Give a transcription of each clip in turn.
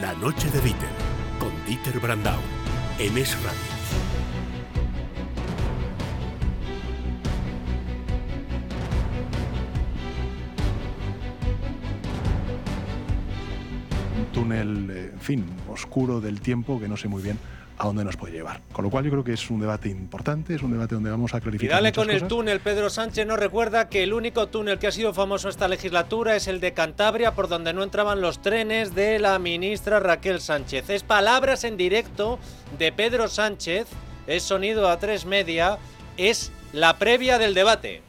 La noche de Dieter, con Dieter Brandau, en Es Radio. Un túnel, eh, en fin, oscuro del tiempo que no sé muy bien a dónde nos puede llevar. Con lo cual yo creo que es un debate importante, es un debate donde vamos a clarificar. Y dale con el túnel, Pedro Sánchez nos recuerda que el único túnel que ha sido famoso esta legislatura es el de Cantabria, por donde no entraban los trenes de la ministra Raquel Sánchez. Es palabras en directo de Pedro Sánchez, es sonido a tres media, es la previa del debate.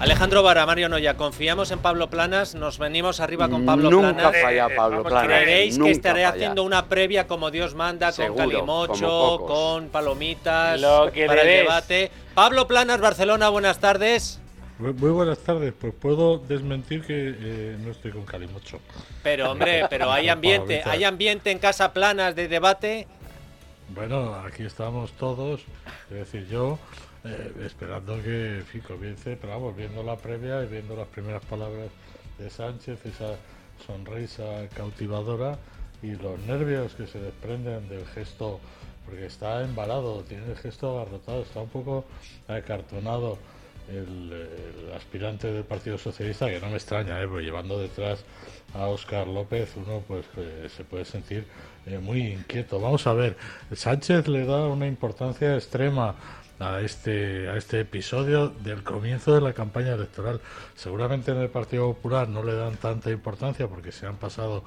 Alejandro Vara, Mario Noya, confiamos en Pablo Planas, nos venimos arriba con Pablo Nunca Planas. falla Pablo vamos a Planas. ¿Creéis que nunca estaré falla. haciendo una previa como Dios manda, Seguro, con calimocho, con palomitas, Lo que para el debate? Pablo Planas, Barcelona, buenas tardes. Muy buenas tardes, pues puedo desmentir que eh, no estoy con Calimocho. Pero hombre, pero hay ambiente, hay ambiente en Casa Planas de debate. Bueno, aquí estamos todos, es decir, yo eh, esperando que fin, comience, pero vamos, viendo la previa y viendo las primeras palabras de Sánchez, esa sonrisa cautivadora y los nervios que se desprenden del gesto, porque está embalado, tiene el gesto agarrotado, está un poco acartonado. El, el aspirante del Partido Socialista, que no me extraña, ¿eh? porque llevando detrás a Óscar López, uno pues eh, se puede sentir eh, muy inquieto. Vamos a ver, Sánchez le da una importancia extrema a este a este episodio del comienzo de la campaña electoral. Seguramente en el Partido Popular no le dan tanta importancia porque se han pasado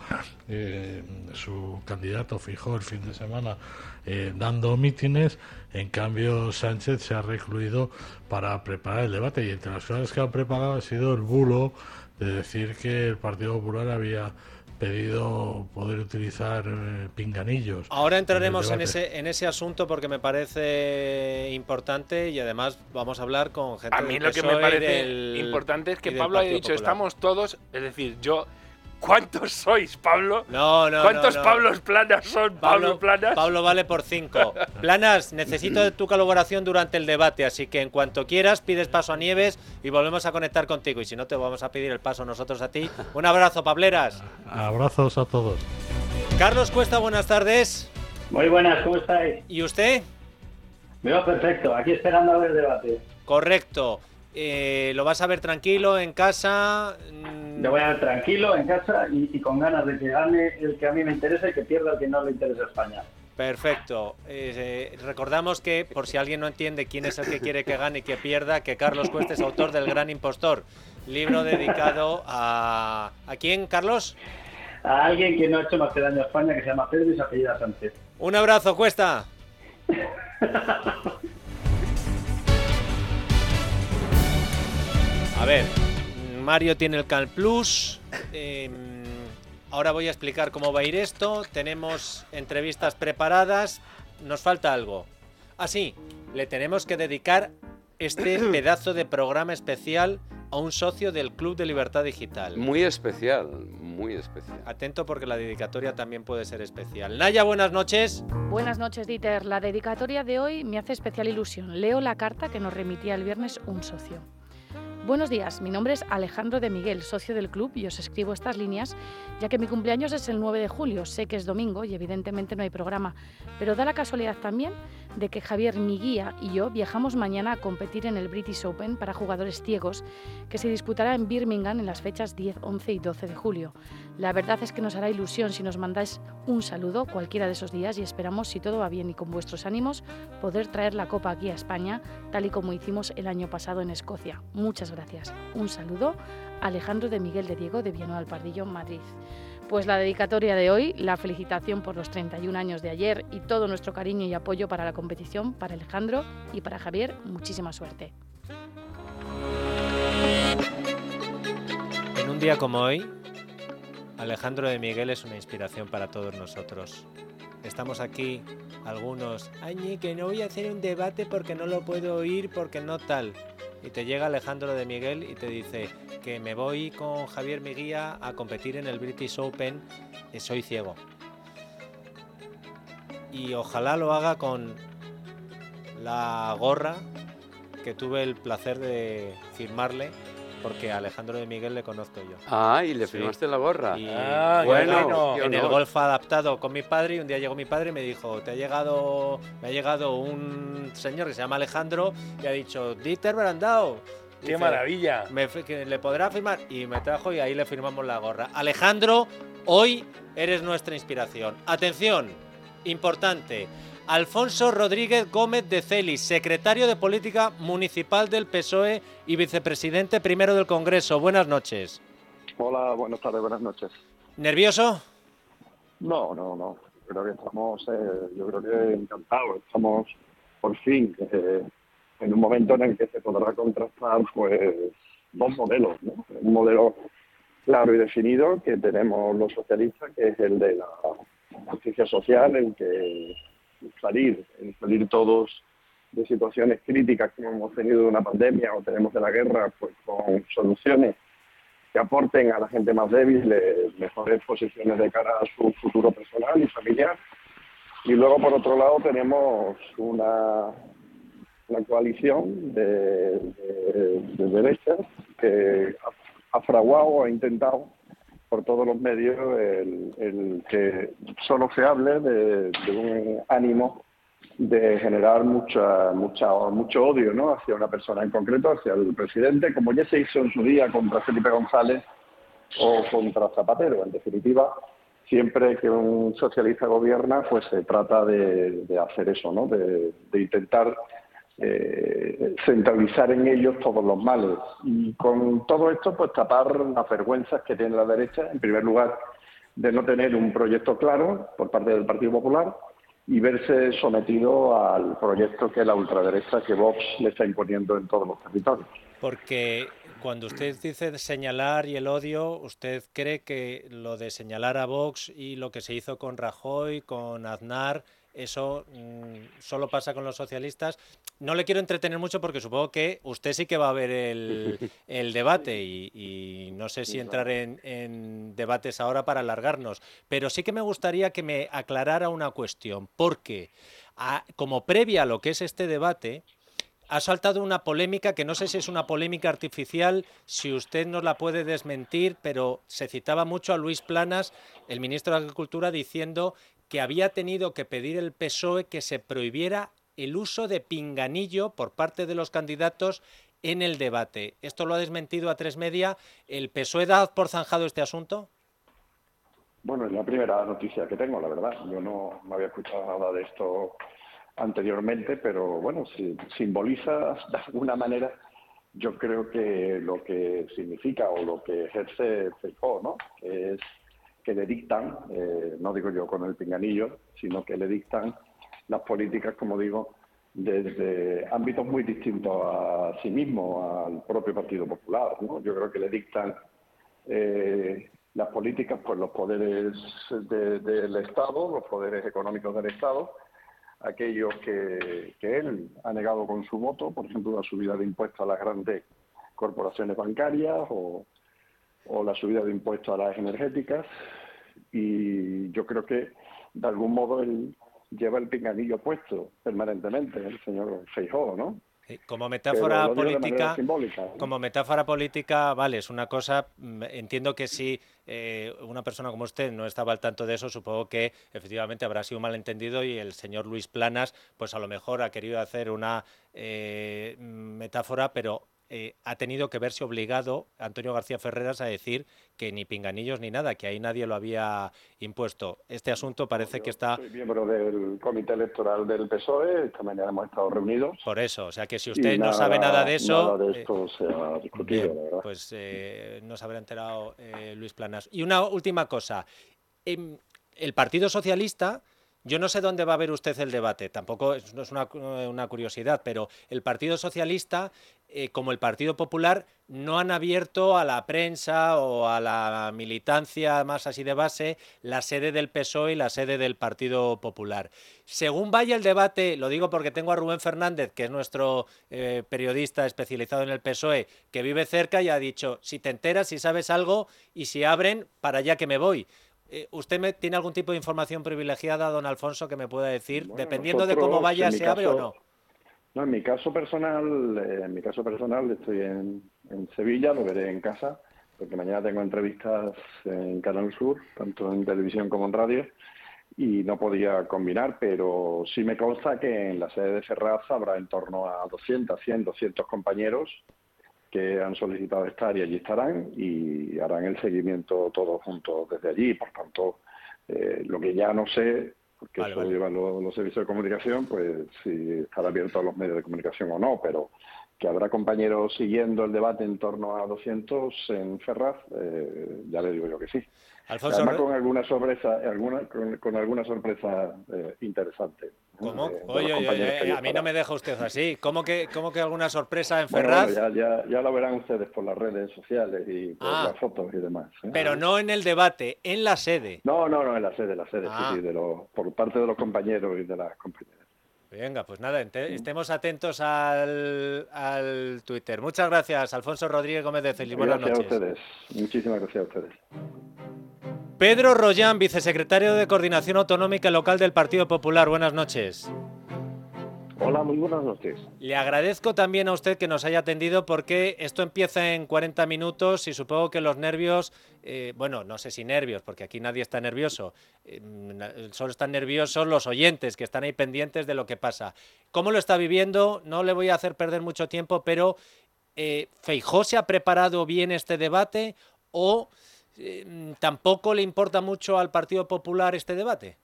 eh, su candidato fijó el fin de semana eh, dando mítines. En cambio, Sánchez se ha recluido para preparar el debate y entre las cosas que ha preparado ha sido el bulo de decir que el Partido Popular había pedido poder utilizar eh, pinganillos. Ahora entraremos en ese, en ese asunto porque me parece importante y además vamos a hablar con gente A mí del lo que me parece del- importante es que Pablo haya dicho, Popular. estamos todos, es decir, yo, ¿cuántos sois, Pablo? No, no, ¿Cuántos no, no. Pablos Planas son Pablo, Planas? Pablo vale por cinco. Planas, necesito de tu colaboración durante el debate, así que en cuanto quieras pides paso a Nieves y volvemos a conectar contigo. Y si no, te vamos a pedir el paso nosotros a ti. Un abrazo, Pableras. Abrazos a todos. Carlos Cuesta, buenas tardes. Muy buenas, ¿cómo estáis? ¿Y usted? Va perfecto, aquí esperando a ver el debate. Correcto. Eh, ¿Lo vas a ver tranquilo en casa? Mm, Me voy a ver tranquilo en casa y, y con ganas de que gane el que a mí me interesa y que pierda el que no le interesa a España. Perfecto. Eh, eh, recordamos que, por si alguien no entiende quién es el que quiere que gane y que pierda, que Carlos Cuesta es autor del Gran Impostor, libro dedicado a... ¿A quién, Carlos? A alguien que no ha hecho más que daño a España, que se llama Pedro y se apellida Sánchez. Un abrazo, Cuesta. A ver, Mario tiene el Cal Plus. eh, ahora voy a explicar cómo va a ir esto. Tenemos entrevistas preparadas. Nos falta algo. Ah, sí, le tenemos que dedicar este pedazo de programa especial a un socio del Club de Libertad Digital. Muy especial, muy especial. Atento porque la dedicatoria también puede ser especial. Naya, buenas noches. Buenas noches, Dieter. La dedicatoria de hoy me hace especial ilusión. Leo la carta que nos remitía el viernes un socio. Buenos días, mi nombre es Alejandro de Miguel, socio del club, y os escribo estas líneas, ya que mi cumpleaños es el 9 de julio, sé que es domingo y evidentemente no hay programa, pero da la casualidad también de que Javier, mi guía, y yo viajamos mañana a competir en el British Open para jugadores ciegos, que se disputará en Birmingham en las fechas 10, 11 y 12 de julio. La verdad es que nos hará ilusión si nos mandáis un saludo cualquiera de esos días y esperamos, si todo va bien y con vuestros ánimos, poder traer la copa aquí a España, tal y como hicimos el año pasado en Escocia. Muchas gracias. Un saludo, Alejandro de Miguel de Diego de Villanueva del Pardillo, Madrid. Pues la dedicatoria de hoy, la felicitación por los 31 años de ayer y todo nuestro cariño y apoyo para la competición, para Alejandro y para Javier, muchísima suerte. En un día como hoy, Alejandro de Miguel es una inspiración para todos nosotros. Estamos aquí, algunos, ay, que no voy a hacer un debate porque no lo puedo oír, porque no tal. Y te llega Alejandro de Miguel y te dice que me voy con Javier Miguía a competir en el British Open, y soy ciego. Y ojalá lo haga con la gorra que tuve el placer de firmarle porque a Alejandro de Miguel le conozco yo. Ah, y le Sí. firmaste la gorra. Y Ah, bueno, en el golf adaptado con mi padre y un día llegó mi padre y me dijo, te ha llegado, me ha llegado un señor que se llama Alejandro y ha dicho, Dieter Brandao. ¡Qué Dice, maravilla! me que le podrá firmar y me trajo y ahí le firmamos la gorra. Alejandro, hoy eres nuestra inspiración. Atención, importante. Alfonso Rodríguez Gómez de Celis, secretario de Política Municipal del PSOE y vicepresidente primero del Congreso. Buenas noches. Hola, buenas tardes, buenas noches. ¿Nervioso? No, no, no. Creo que estamos, eh, yo creo que encantados. Estamos, por fin, eh, en un momento en el que se podrá contrastar, pues, dos modelos, ¿no? Un modelo claro y definido que tenemos los socialistas, que es el de la justicia social, el que salir, el salir todos de situaciones críticas como hemos tenido de una pandemia o tenemos de la guerra, pues con soluciones que aporten a la gente más débil eh, mejores posiciones de cara a su futuro personal y familiar. Y luego, por otro lado, tenemos una, una coalición de, de, de derechas que ha, fraguado ha intentado por todos los medios el, que solo se hable de, un ánimo de generar mucha, mucha, mucho odio ¿no? hacia una persona en concreto, hacia el presidente, como ya se hizo en su día contra Felipe González o contra Zapatero. En definitiva, siempre que un socialista gobierna, pues se trata de, de hacer eso, ¿no? de intentar eh, centralizar en ellos todos los males. Y con todo esto, pues tapar las vergüenzas que tiene la derecha, en primer lugar, de no tener un proyecto claro por parte del Partido Popular y verse sometido al proyecto que la ultraderecha que Vox le está imponiendo en todos los territorios. Porque cuando usted dice señalar y el odio, ¿usted cree que lo de señalar a Vox y lo que se hizo con Rajoy, con Aznar, eso mm, solo pasa con los socialistas? No le quiero entretener mucho porque supongo que usted sí que va a ver el, el debate y, y no sé si entrar en, en debates ahora para alargarnos, pero sí que me gustaría que me aclarara una cuestión, porque a- como previa a lo que es este debate, ha saltado una polémica que no sé si es una polémica artificial, si usted nos la puede desmentir, pero se citaba mucho a Luis Planas, el ministro de Agricultura, diciendo que había tenido que pedir el PSOE que se prohibiera el uso de pinganillo por parte de los candidatos en el debate. ¿Esto lo ha desmentido a tres media? ¿El PSOE da por zanjado este asunto? Bueno, es la primera noticia que tengo, la verdad. Yo no, no había escuchado nada de esto anteriormente, pero bueno, si simboliza de alguna manera, yo creo que lo que significa o lo que ejerce Feijóo, ¿no? Que es que le dictan, eh, no digo yo con el pinganillo, sino que le dictan las políticas, como digo, desde ámbitos muy distintos a sí mismo, al propio Partido Popular, ¿no? Yo creo que le dictan eh, las políticas, pues los poderes de- del Estado, los poderes económicos del Estado, aquellos que, que él ha negado con su voto, por ejemplo, la subida de impuestos a las grandes corporaciones bancarias o, o la subida de impuestos a las energéticas. Y yo creo que, de algún modo, él lleva el pinganillo puesto permanentemente, el señor Feijóo, ¿no? Como metáfora política, ¿no? como metáfora política, vale, es una cosa. mm, Entiendo que si eh, una persona como usted no estaba al tanto de eso, supongo que efectivamente habrá sido un malentendido y el señor Luis Planas, pues a lo mejor ha querido hacer una eh, metáfora, pero eh, ha tenido que verse obligado Antonio García Ferreras a decir que ni pinganillos ni nada, que ahí nadie lo había impuesto. Este asunto parece que está Soy miembro del comité electoral del PSOE, esta mañana hemos estado reunidos. por eso. O sea que si usted no sabe nada de eso. Nada de eh, esto se ha discutido, Bien, la verdad. pues eh, no se habrá enterado eh, Luis Planas. Y una última cosa. Em, el Partido Socialista, yo no sé dónde va a ver usted el debate, tampoco es, no es una, cu- una curiosidad, pero el Partido Socialista, eh, como el Partido Popular, no han abierto a la prensa o a la militancia más así de base la sede del PSOE y la sede del Partido Popular. Según vaya el debate, lo digo porque tengo a Rubén Fernández, que es nuestro eh, periodista especializado en el PSOE, que vive cerca y ha dicho, si te enteras, si sabes algo y si abren, para allá que me voy. Eh, ¿Usted me, tiene algún tipo de información privilegiada, don Alfonso, que me pueda decir, Bueno, dependiendo de cómo nosotros, vaya, se abre o caso, no? No, en mi caso personal, eh, en mi caso personal estoy en, en Sevilla, lo veré en casa, porque mañana tengo entrevistas en Canal Sur, tanto en televisión como en radio, y no podía combinar, pero sí me consta que en la sede de Ferraz habrá en torno a 200, 100, 200 compañeros que han solicitado estar y allí estarán y harán el seguimiento todos juntos desde allí. Por tanto, eh, lo que ya no sé, porque eso lo llevan los, los servicios de comunicación, pues si estará abierto a los medios de comunicación o no, pero que habrá compañeros siguiendo el debate en torno a 200 en Ferraz, eh, ya le digo yo que sí. Alfonso, Además Re- con alguna sorpresa, alguna, con, con alguna sorpresa eh, interesante. ¿Cómo? Eh, Oye, oye, oye, a mí no me deja usted así. ¿Cómo que, cómo que alguna sorpresa en Bueno, Ferraz? bueno, ya, ya, ya lo verán ustedes por las redes sociales y por Ah. las fotos y demás. ¿eh? Pero no en el debate, en la sede. No, no, no, en la sede, en la sede, Ah. sí, sí, de los, por parte de los compañeros y de las compañeras. Venga, pues nada, estemos atentos al, al Twitter. Muchas gracias, Alfonso Rodríguez Gómez de Celis. Buenas Gracias noches. a ustedes, muchísimas gracias a ustedes. Pedro Rollán, vicesecretario de Coordinación Autonómica Local del Partido Popular. Buenas noches. Hola, muy buenas noches. Le agradezco también a usted que nos haya atendido porque esto empieza en 40 minutos y supongo que los nervios, eh, bueno, no sé si nervios, porque aquí nadie está nervioso, eh, na- solo están nerviosos los oyentes que están ahí pendientes de lo que pasa. ¿Cómo lo está viviendo? No le voy a hacer perder mucho tiempo, pero eh, ¿Feijó se ha preparado bien este debate o eh, tampoco le importa mucho al Partido Popular este debate?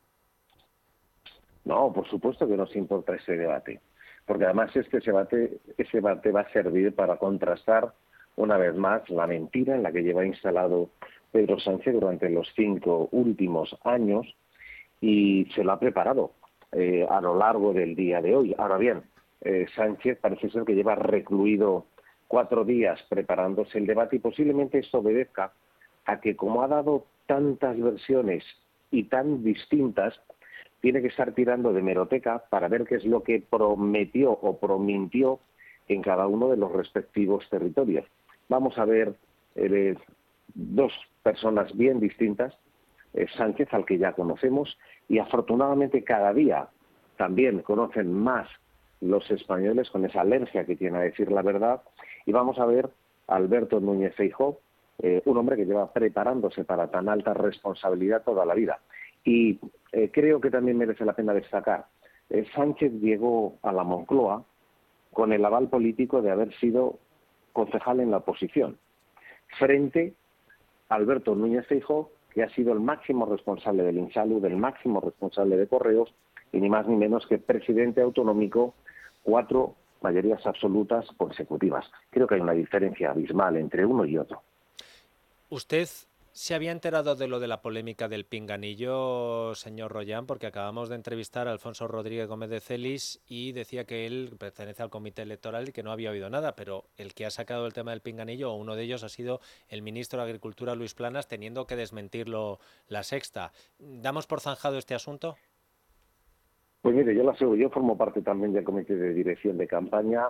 No, por supuesto que nos importa ese debate, porque además es que ese debate, ese debate va a servir para contrastar una vez más la mentira en la que lleva instalado Pedro Sánchez durante los cinco últimos años y se lo ha preparado eh, a lo largo del día de hoy. Ahora bien, eh, Sánchez parece ser que lleva recluido cuatro días preparándose el debate y posiblemente esto obedezca a que como ha dado tantas versiones y tan distintas, tiene que estar tirando de meroteca para ver qué es lo que prometió o promintió en cada uno de los respectivos territorios. Vamos a ver eh, dos personas bien distintas, eh, Sánchez, al que ya conocemos, y afortunadamente cada día también conocen más los españoles con esa alergia que tiene a decir la verdad, y vamos a ver a Alberto Núñez Feijóo, eh, un hombre que lleva preparándose para tan alta responsabilidad toda la vida. Y eh, creo que también merece la pena destacar, eh, Sánchez llegó a la Moncloa con el aval político de haber sido concejal en la oposición, frente a Alberto Núñez Feijóo, que ha sido el máximo responsable del Insalud, el máximo responsable de Correos, y ni más ni menos que presidente autonómico, cuatro mayorías absolutas consecutivas. Creo que hay una diferencia abismal entre uno y otro. ¿Usted se había enterado de lo de la polémica del pinganillo, señor Rollán? Porque acabamos de entrevistar a Alfonso Rodríguez Gómez de Celis y decía que él pertenece al comité electoral y que no había oído nada, pero el que ha sacado el tema del pinganillo, o uno de ellos, ha sido el ministro de Agricultura, Luis Planas, teniendo que desmentirlo la sexta. ¿Damos por zanjado este asunto? Pues mire, yo lo aseguro, yo formo parte también del comité de dirección de campaña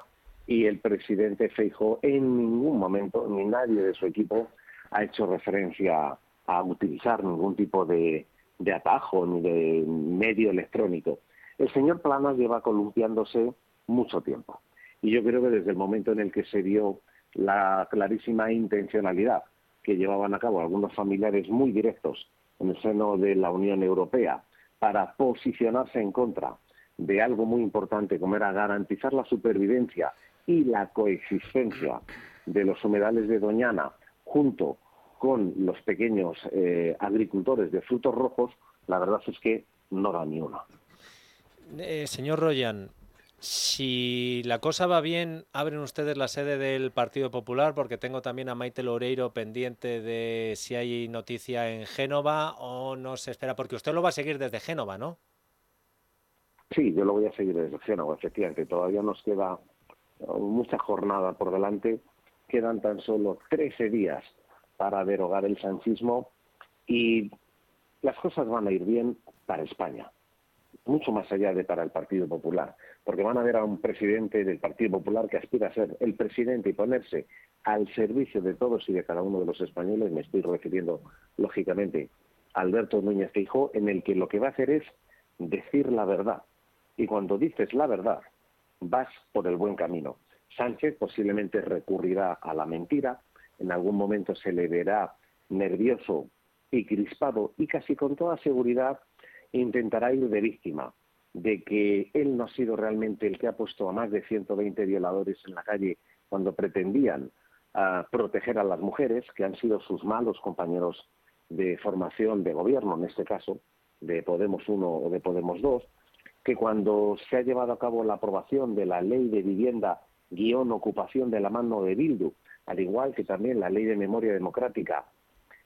y el presidente Feijóo en ningún momento, ni nadie de su equipo, ha hecho referencia a utilizar ningún tipo de, de atajo ni de medio electrónico. El señor Planas lleva columpiándose mucho tiempo y yo creo que desde el momento en el que se vio la clarísima intencionalidad que llevaban a cabo algunos familiares muy directos en el seno de la Unión Europea para posicionarse en contra de algo muy importante como era garantizar la supervivencia y la coexistencia de los humedales de Doñana junto con los pequeños eh, agricultores de frutos rojos, la verdad es que no da ni una. Eh, señor Royan, si la cosa va bien, abren ustedes la sede del Partido Popular, porque tengo también a Maite Loureiro pendiente de si hay noticia en Génova o no se espera, porque usted lo va a seguir desde Génova, ¿no? Sí, yo lo voy a seguir desde Génova, efectivamente. Todavía nos queda uh, mucha jornada por delante. Quedan tan solo 13 días para derogar el sanchismo y las cosas van a ir bien para España, mucho más allá de para el Partido Popular, porque van a ver a un presidente del Partido Popular que aspira a ser el presidente y ponerse al servicio de todos y de cada uno de los españoles. Me estoy refiriendo, lógicamente, a Alberto Núñez Feijóo, en el que lo que va a hacer es decir la verdad. Y cuando dices la verdad, vas por el buen camino. Sánchez posiblemente recurrirá a la mentira, en algún momento se le verá nervioso y crispado y casi con toda seguridad intentará ir de víctima, de que él no ha sido realmente el que ha puesto a más de 120 violadores en la calle cuando pretendían ah, proteger a las mujeres, que han sido sus malos compañeros de formación de gobierno, en este caso, de Podemos 1 o de Podemos 2, que cuando se ha llevado a cabo la aprobación de la ley de vivienda guion ocupación de la mano de Bildu, al igual que también la ley de memoria democrática.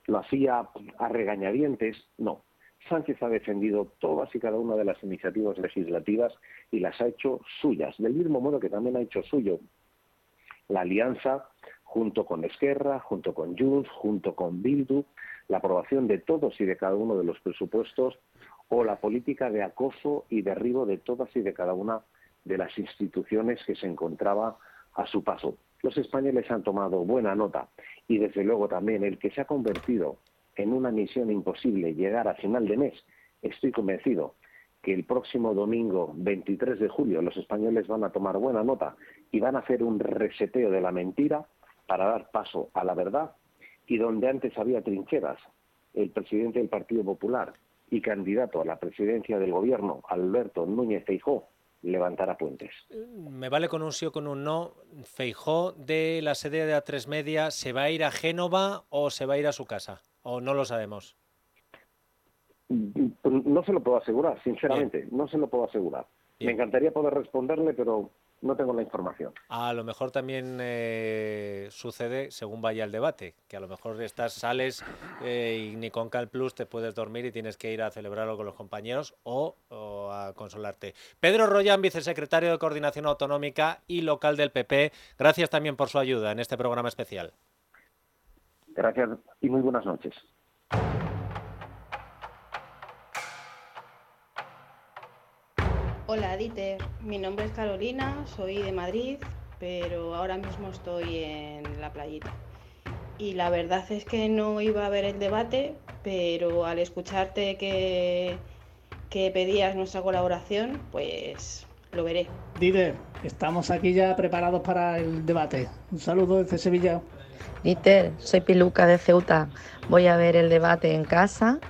Lo hacía a regañadientes, no. Sánchez ha defendido todas y cada una de las iniciativas legislativas y las ha hecho suyas, del mismo modo que también ha hecho suyo. La alianza junto con Esquerra, junto con Junts, junto con Bildu, la aprobación de todos y de cada uno de los presupuestos o la política de acoso y derribo de todas y de cada una de las instituciones que se encontraba a su paso. Los españoles han tomado buena nota y desde luego también el que se ha convertido en una misión imposible llegar a final de mes, estoy convencido que el próximo domingo 23 de julio los españoles van a tomar buena nota y van a hacer un reseteo de la mentira para dar paso a la verdad y donde antes había trincheras, el presidente del Partido Popular y candidato a la presidencia del gobierno, Alberto Núñez Feijó, levantará puentes. Me vale con un sí o con un no. Feijó de la sede de A3 Media, ¿se va a ir a Génova o se va a ir a su casa? ¿O no lo sabemos? No se lo puedo asegurar, sinceramente, no se lo puedo asegurar. Me encantaría poder responderle, pero no tengo la información. A lo mejor también eh, sucede según vaya el debate, que a lo mejor estás, sales eh, y ni con Cal Plus te puedes dormir y tienes que ir a celebrarlo con los compañeros o, a consolarte. Pedro Royan, vicesecretario de Coordinación Autonómica y local del PP, gracias también por su ayuda en este programa especial. Gracias y muy buenas noches. Hola Dieter, mi nombre es Carolina, soy de Madrid, pero ahora mismo estoy en la playita. Y la verdad es que no iba a ver el debate, pero al escucharte que, que pedías nuestra colaboración, pues lo veré. Dieter, estamos aquí ya preparados para el debate. Un saludo desde Sevilla. Dieter, soy Piluca de Ceuta. Voy a ver el debate en casa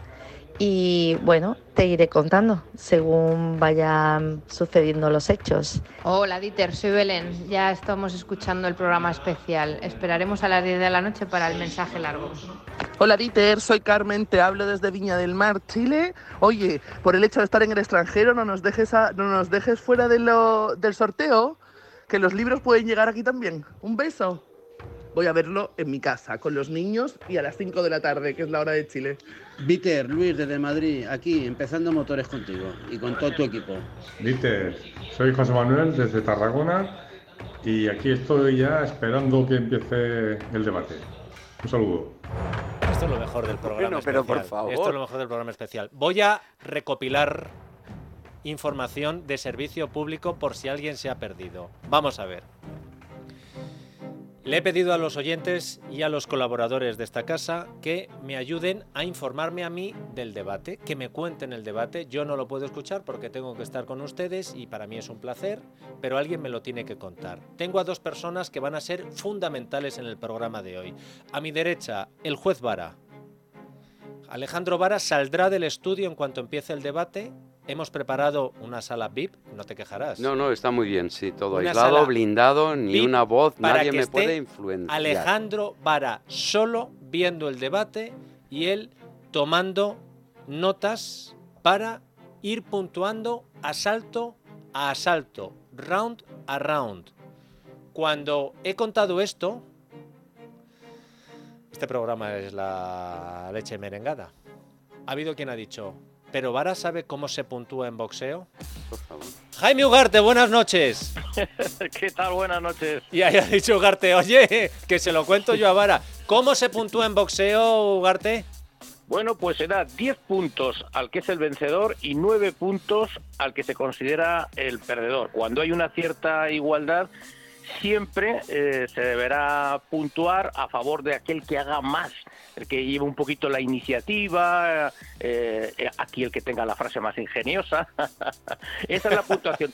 y bueno, te iré contando según vayan sucediendo los hechos. Hola Dieter, soy Belén. Ya estamos escuchando el programa especial. Esperaremos a las 10 de la noche para el mensaje largo. Hola Dieter, soy Carmen, te hablo desde Viña del Mar, Chile. Oye, por el hecho de estar en el extranjero, no nos dejes, no nos dejes fuera de lo, del sorteo, que los libros pueden llegar aquí también. Un beso voy a verlo en mi casa, con los niños y a las 5 de la tarde, que es la hora de Chile. Víter, Luis, desde Madrid, aquí, empezando motores contigo y con todo tu equipo. Víter, soy José Manuel desde Tarragona y aquí estoy ya esperando que empiece el debate. Un saludo. Esto es lo mejor del programa especial. por favor. Esto es lo mejor del programa especial. Voy a recopilar información de servicio público por si alguien se ha perdido. Vamos a ver. Le he pedido a los oyentes y a los colaboradores de esta casa que me ayuden a informarme a mí del debate, que me cuenten el debate. Yo no lo puedo escuchar porque tengo que estar con ustedes y para mí es un placer, pero alguien me lo tiene que contar. Tengo a dos personas que van a ser fundamentales en el programa de hoy. A mi derecha, el juez Vara. Alejandro Vara saldrá del estudio en cuanto empiece el debate hemos preparado una sala VIP, no te quejarás. No, no, está muy bien, sí, todo aislado, blindado, ni una voz, nadie me puede influenciar. Alejandro Vara solo viendo el debate y él tomando notas para ir puntuando asalto a asalto, round a round. Cuando he contado esto, este programa es la leche merengada. Ha habido quien ha dicho, ¿Pero Vara sabe cómo se puntúa en boxeo? Por favor. Jaime Ugarte, buenas noches. ¿Qué tal? Buenas noches. Y ahí ha dicho Ugarte, oye, que se lo cuento yo a Vara. ¿Cómo se puntúa en boxeo, Ugarte? Bueno, pues será 10 puntos al que es el vencedor y 9 puntos al que se considera el perdedor. Cuando hay una cierta igualdad, siempre eh, se deberá puntuar a favor de aquel que haga más el que lleve un poquito la iniciativa, eh, aquí el que tenga la frase más ingeniosa. Esa es la puntuación.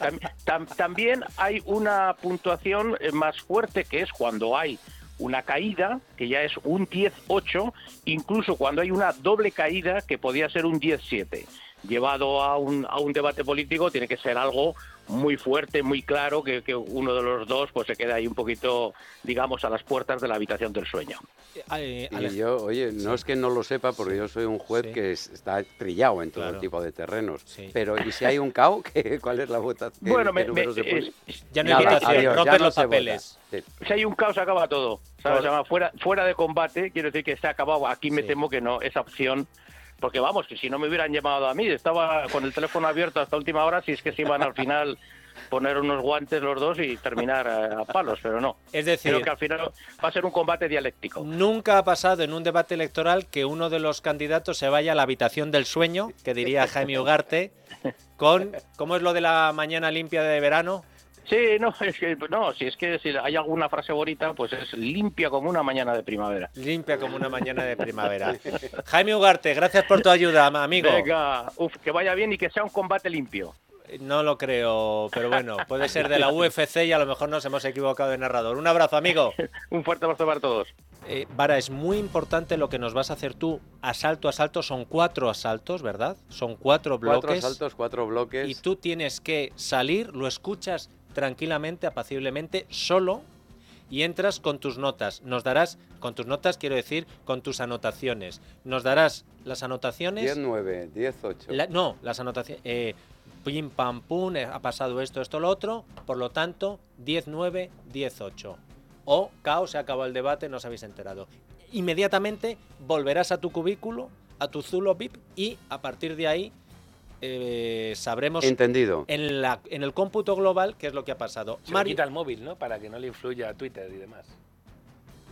también hay una puntuación más fuerte que es cuando hay una caída, que ya es un 10-8, incluso cuando hay una doble caída, que podía ser un 10-7. Llevado a un, a un debate político, tiene que ser algo muy fuerte, muy claro, que, uno de los dos pues se queda ahí un poquito, digamos, a las puertas de la habitación del sueño. Eh, y yo, oye, no es que no lo sepa, porque yo soy un juez que está trillado en todo tipo de terrenos. Pero, ¿y si hay un cao? ¿Cuál es la votación? Bueno, me, ya no hay votación, romper los papeles. Si hay un caos, se acaba todo. fuera, fuera de combate, quiero decir que se ha acabado. Aquí me temo que no, esa opción porque vamos, que si no me hubieran llamado a mí, estaba con el teléfono abierto hasta última hora, si es que se iban al final poner unos guantes los dos y terminar a, palos, pero no. Es decir, creo que al final va a ser un combate dialéctico. Nunca ha pasado en un debate electoral que uno de los candidatos se vaya a la habitación del sueño, que diría Jaime Ugarte, con ¿cómo es lo de la mañana limpia de verano? Sí, no, es que, no, si es que si hay alguna frase bonita, pues es limpia como una mañana de primavera. Limpia como una mañana de primavera. Jaime Ugarte, gracias por tu ayuda, amigo. Venga, uf, que vaya bien y que sea un combate limpio. No lo creo, pero bueno, puede ser de la UFC y a lo mejor nos hemos equivocado de narrador. Un abrazo, amigo. un fuerte abrazo para todos. Eh, Vara, es muy importante lo que nos vas a hacer tú. Asalto, asalto, son cuatro asaltos, ¿verdad? Son cuatro bloques. Cuatro asaltos, cuatro bloques. Y tú tienes que salir, lo escuchas tranquilamente, apaciblemente, solo y entras con tus notas. Nos darás, con tus notas quiero decir, con tus anotaciones. Nos darás las anotaciones. 10, 9, 10, 8. no, las anotaciones. Eh, pim, pam, pum, eh, ha pasado esto, esto, lo otro. Por lo tanto, 10, 9, 10, 8. O, caos, se acabó el debate, no os habéis enterado. Inmediatamente volverás a tu cubículo, a tu Zulo VIP y a partir de ahí eh, sabremos Entendido. En, la, en el cómputo global qué es lo que ha pasado. Se quita el móvil, ¿no? Para que no le influya a Twitter y demás.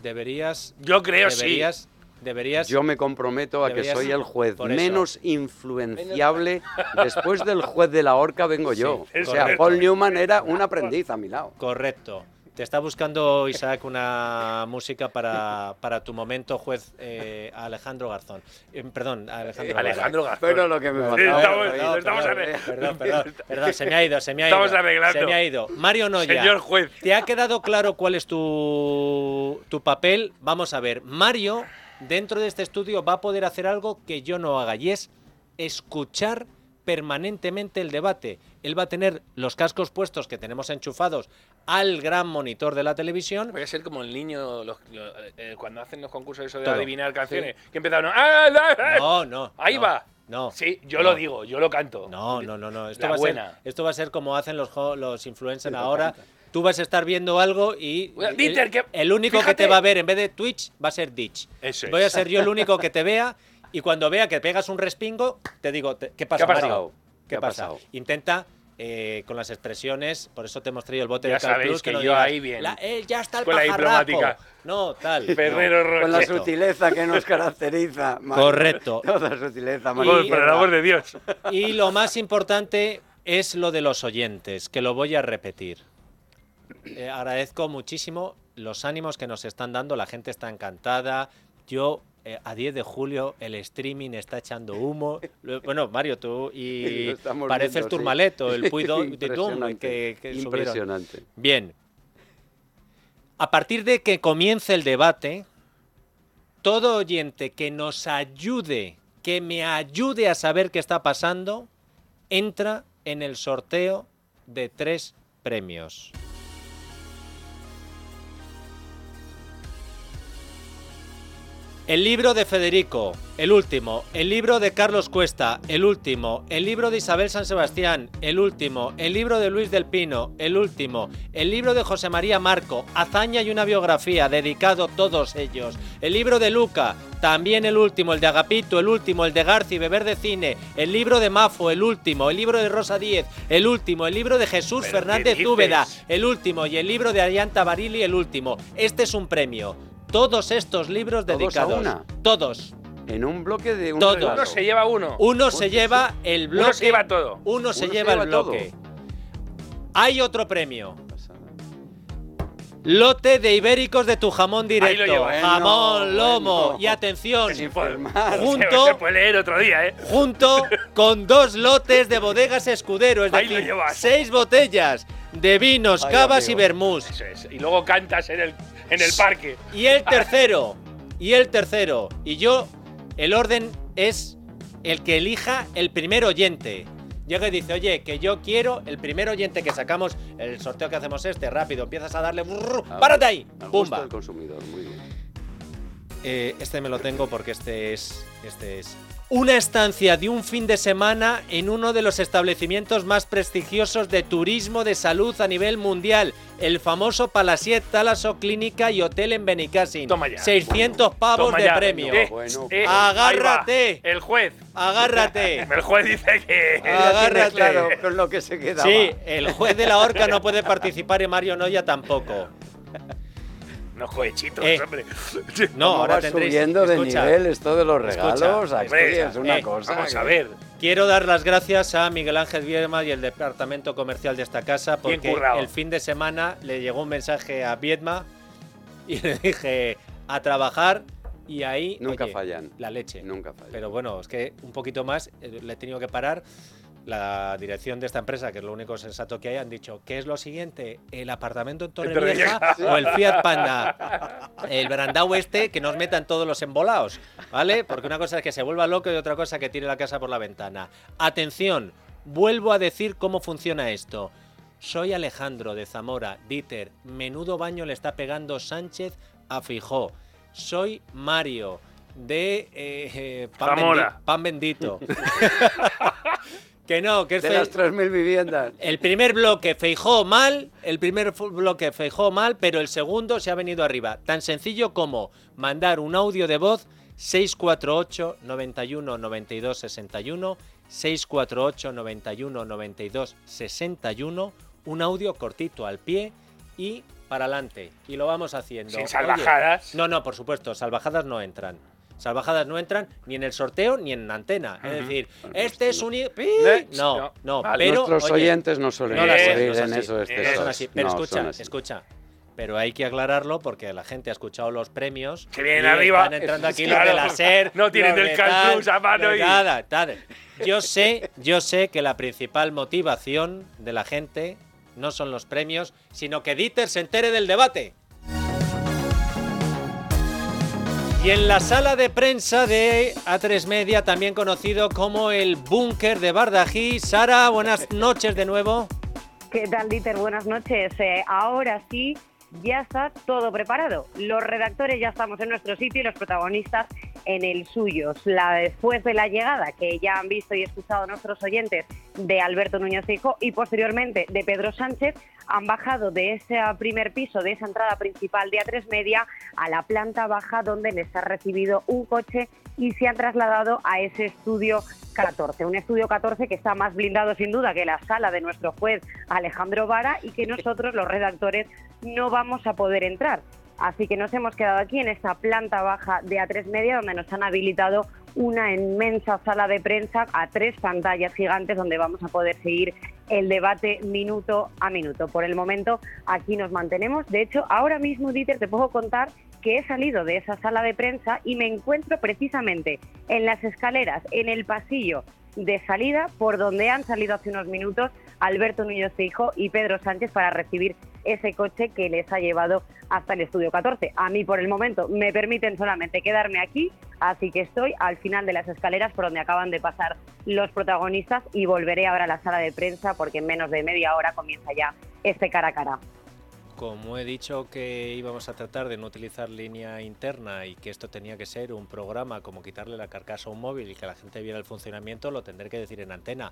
Deberías. Yo creo deberías, sí. Deberías. Yo me comprometo a que soy el juez menos influenciable. Después del juez de la horca vengo yo. o sea, Paul Newman era un aprendiz a mi lado. Correcto. Te está buscando, Isaac, una música para, para tu momento, juez eh, Alejandro Garzón. Eh, perdón, Alejandro, Alejandro Garzón. Pero lo que me faltaba. Estamos, estamos perdón, perdón, perdón, se me ha ido, se me ha ido. Estamos arreglando. Se me ha ido. Mario Noya. Señor juez. ¿Te ha quedado claro cuál es tu, tu papel? Vamos a ver. Mario, dentro de este estudio, va a poder hacer algo que yo no haga y es escuchar permanentemente el debate. Él va a tener los cascos puestos que tenemos enchufados al gran monitor de la televisión. Voy a ser como el niño eh, cuando hacen los concursos eso de adivinar canciones, que empezaron ¡Ah, No, no. Ahí va. No. Sí, yo lo digo, yo lo canto. No, no, no, no. Esto, va, A ser, esto va a ser como hacen los, los influencers ahora. Tú vas a estar viendo algo y el, único que te va a ver en vez de Twitch va a ser Ditch. Voy a ser yo el único que te vea y cuando vea que pegas un respingo, te digo, ¿qué pasa, ¿Qué ha Mario? ¿Qué, ha pasado? Intenta eh, con las expresiones, por eso te hemos traído el bote ya de Cal Plus, que, que no yo digas, ahí bien. La, eh, ya está el Con la diplomática. No, tal. Ferrero no. Con la sutileza que nos caracteriza. Mario. Correcto. Toda sutileza, Mario. Y, por el amor de Dios. Y lo más importante es lo de los oyentes, que lo voy a repetir. Eh, agradezco muchísimo los ánimos que nos están dando, la gente está encantada. Yo eh, a 10 de julio el streaming está echando humo. Bueno, Mario, tú y parece el Turmaleto, el Puido de Doom que, que Impresionante. Bien. A partir de que comience el debate, todo oyente que nos ayude, que me ayude a saber qué está pasando, entra en el sorteo de tres premios. El libro de Federico, el último. El libro de Carlos Cuesta, el último. El libro de Isabel San Sebastián, el último. El libro de Luis del Pino, el último. El libro de José María Marco, Hazaña y una biografía, dedicado todos ellos. El libro de Luca, también el último. El de Agapito, el último. El de Garci, Beber de Cine. El libro de Mafo, el último. El libro de Rosa Díez, el último. El libro de Jesús Fernández Úbeda, el último. Y el libro de Arianta Barili, el último. Este es un premio todos estos libros dedicados. una? Todos. En un bloque de un Todos. regalo. Uno se lleva uno. Uno se lleva el bloque. Uno se lleva todo. Uno se Uno se lleva el lleva todo. bloque. Hay otro premio. Lote de ibéricos de tu jamón directo. jamón, lomo. Y atención, junto, se puede leer otro día, ¿eh? junto con dos lotes de bodegas escudero, es Ahí lo decir, seis botellas de vinos, Ay, cavas y vermús. Es. Y luego cantas en el, en el parque. Y el tercero, y el tercero. Y yo, el orden es el que elija el primer oyente. Llega y dice, oye, que yo quiero el primer oyente que sacamos, el sorteo que hacemos este, rápido, empiezas a darle, brrr, párate ahí, gusto ¡pumba! del consumidor, muy bien. Eh, este me lo tengo porque este es, este es una estancia de un fin de semana en uno de los establecimientos más prestigiosos de turismo de salud a nivel mundial, el famoso Palasiet Talaso Clínica y Hotel en Benicassin. Toma ya. 600 pavos Toma de ya. premio. Eh, eh, Agárrate. El juez. Agárrate. El juez dice que. Agárrate. claro con lo que se quedaba. Sí, el juez de la horca no puede participar y Mario Noya tampoco. No jueguitos, Eh, hombre. No, ¿Cómo ahora va tendréis. subiendo de escucha, nivel esto de los escucha, regalos? Aquí hombre, es una eh, cosa. Vamos a que- ver. Quiero dar las gracias a Miguel Ángel Viedma y el departamento comercial de esta casa porque el fin de semana le llegó un mensaje a Viedma y le dije a trabajar y ahí Nunca oye, fallan. la leche. Nunca fallan. Pero bueno, es que un poquito más eh, le he tenido que parar. La dirección de esta empresa, que es lo único sensato que hay, han dicho, ¿qué es lo siguiente? ¿El apartamento en Torrevieja o el Fiat Panda? El Brandau este, que nos metan todos los embolados, ¿vale? Porque una cosa es que se vuelva loco y otra cosa que tire la casa por la ventana. Atención, vuelvo a decir cómo funciona esto. Soy Alejandro de Zamora, Dieter, menudo baño le está pegando Sánchez a Fijó. Soy Mario de eh, eh, pan, Zamora. bendi- pan bendito. que no, que es De fe- las 3.000 viviendas. el primer bloque Feijó mal, el primer bloque Feijó mal, pero el segundo se ha venido arriba. Tan sencillo como mandar un audio de voz 648 91 92 61 648 91 92 61 un audio cortito al pie y para adelante y lo vamos haciendo. Sin Oye, salvajadas. no, no, por supuesto, salvajadas no entran. Salvajadas no entran ni en el sorteo ni en antena. Es decir, este es un... Next. No, No. no, Vale, pero... Nuestros oye, oyentes no suelen no es, es en eso no excesos. son así. Pero No, escucha, son así. escucha. Pero hay que aclararlo porque la gente ha escuchado los premios. Que vienen arriba. Están entrando aquí Claro. los de la SER. No tienen el tal, a mano y- Nada, tal. Yo sé, yo sé que la principal motivación de la gente no son los premios, sino que Dieter se entere del debate. Y en la sala de prensa de A3 Media, también conocido como el búnker de Bardají. Sara, buenas noches de nuevo. ¿Qué tal, Dieter? Buenas noches. Eh, ahora sí, ya está todo preparado. Los redactores ya estamos en nuestro sitio y los protagonistas en el suyo. La, después de la llegada que ya han visto y escuchado nuestros oyentes de Alberto Núñez Feijóo y posteriormente de Pedro Sánchez, han bajado de ese primer piso, de esa entrada principal de A3 Media, a la planta baja donde les ha recibido un coche y se han trasladado a ese estudio 14. Un estudio 14 que está más blindado sin duda que la sala de nuestro juez Alejandro Vara y que nosotros los redactores no vamos a poder entrar. Así que nos hemos quedado aquí en esta planta baja de A3 Media donde nos han habilitado una inmensa sala de prensa a tres pantallas gigantes donde vamos a poder seguir el debate minuto a minuto. Por el momento aquí nos mantenemos. De hecho, ahora mismo, Dieter, te puedo contar que he salido de esa sala de prensa y me encuentro precisamente en las escaleras, en el pasillo de salida, por donde han salido hace unos minutos Alberto Núñez Feijóo y Pedro Sánchez para recibir ese coche que les ha llevado hasta el estudio 14. A mí, por el momento, me permiten solamente quedarme aquí, así que estoy al final de las escaleras por donde acaban de pasar los protagonistas y volveré ahora a la sala de prensa porque en menos de media hora comienza ya este cara a cara. Como he dicho que íbamos a tratar de no utilizar línea interna y que esto tenía que ser un programa como quitarle la carcasa a un móvil y que la gente viera el funcionamiento, lo tendré que decir en antena.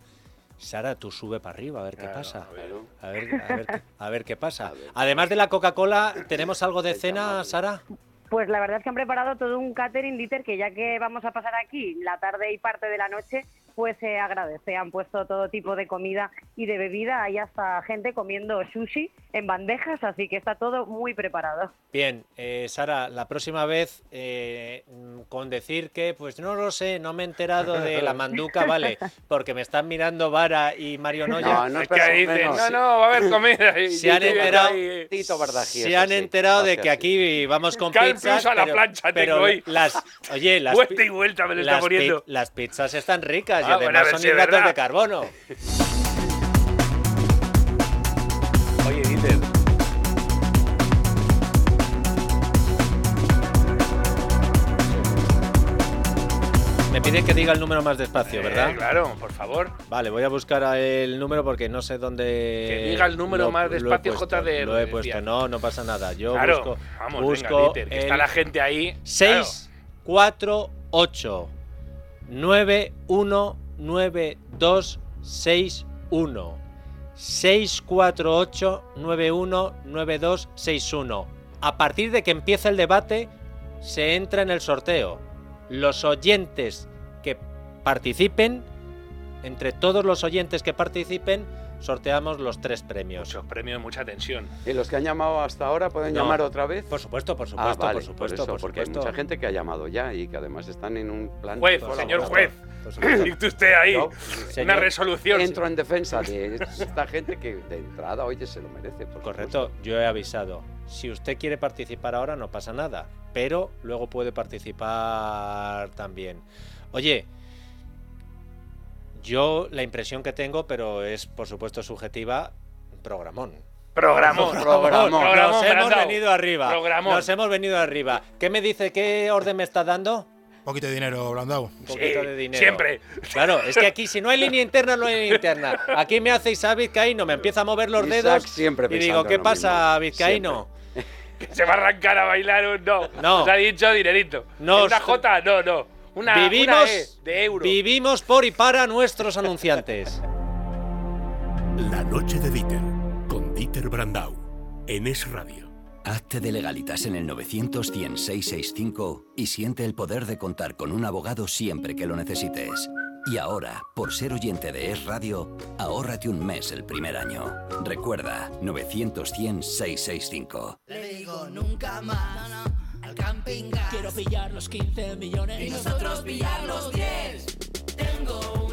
Sara, tú sube para arriba a ver qué pasa. a ver. A ver, a ver, a ver qué pasa. Además de la Coca-Cola, ¿tenemos algo de cena, Sara? Pues la verdad es que han preparado todo un catering, Dieter, que ya que vamos a pasar aquí la tarde y parte de la noche, pues se agradece. Han puesto todo tipo de comida y de bebida. Hay hasta gente comiendo sushi en bandejas, así que está todo muy preparado. Bien, eh, Sara, la próxima vez eh, con decir que, pues no lo sé, no me he enterado de la manduca, vale, porque me están mirando Vara y Mario Noya. No, no, no, no, va a haber comida. se han enterado, se han enterado de que aquí vamos con pizzas, a la plancha pero, las, oye, las, vuelta y vuelta me lo está poniendo. las pizzas están ricas y ah, además son hidratos de carbono. Oye, Dieter. Me piden que diga el número más despacio, eh, ¿verdad? Claro, por favor. Vale, voy a buscar el número porque no sé dónde. Que diga el número más despacio, JD. Lo he puesto, no, no pasa nada. Yo claro, busco. Vamos, busco venga, que está la gente ahí. 6, 4, 8, 9, 1, 9, 2, 6, 1. 648 91 92 61. A partir de que empieza el debate, se entra en el sorteo. Los oyentes que participen, entre todos los oyentes que participen, sorteamos los tres premios. Muchos premios, mucha tensión. ¿Y los que han llamado hasta ahora pueden llamar otra vez? Por supuesto, por supuesto, ah, vale, por supuesto. Por eso, porque hay mucha gente que ha llamado ya y que además están en un plan. Juez, señor juez. Dicte usted ahí una resolución. Entro en defensa de esta gente que de entrada, oye, se lo merece. Correcto, yo he avisado. Si usted quiere participar ahora, no pasa nada. Pero luego puede participar también. Oye, yo la impresión que tengo, pero es por supuesto subjetiva, programón. Programón, programón. Nos hemos venido arriba. Nos hemos venido arriba. ¿Qué me dice? ¿Qué orden me está dando? Un poquito de dinero, Blandau. Un poquito de dinero. Siempre. Claro, es que aquí si no hay línea interna, no hay línea interna. Aquí me hace Isaac Vizcaíno, me empieza a mover los dedos siempre y digo, ¿qué pasa, Vizcaíno? Que se va a arrancar a bailar un no. No. Se ha dicho dinerito. No. ¿Una J? No, no. Una, vivimos, e de euro. Vivimos por y para nuestros anunciantes. La noche de Dieter, con Dieter Brandau, en Es Radio. Hazte de legalitas en el 900 y siente el poder de contar con un abogado siempre que lo necesites. Y ahora, por ser oyente de Es Radio, ahórrate un mes el primer año. Recuerda, 900 Le digo nunca más al camping Quiero pillar los 15 millones y nosotros pillar los 10. Tengo una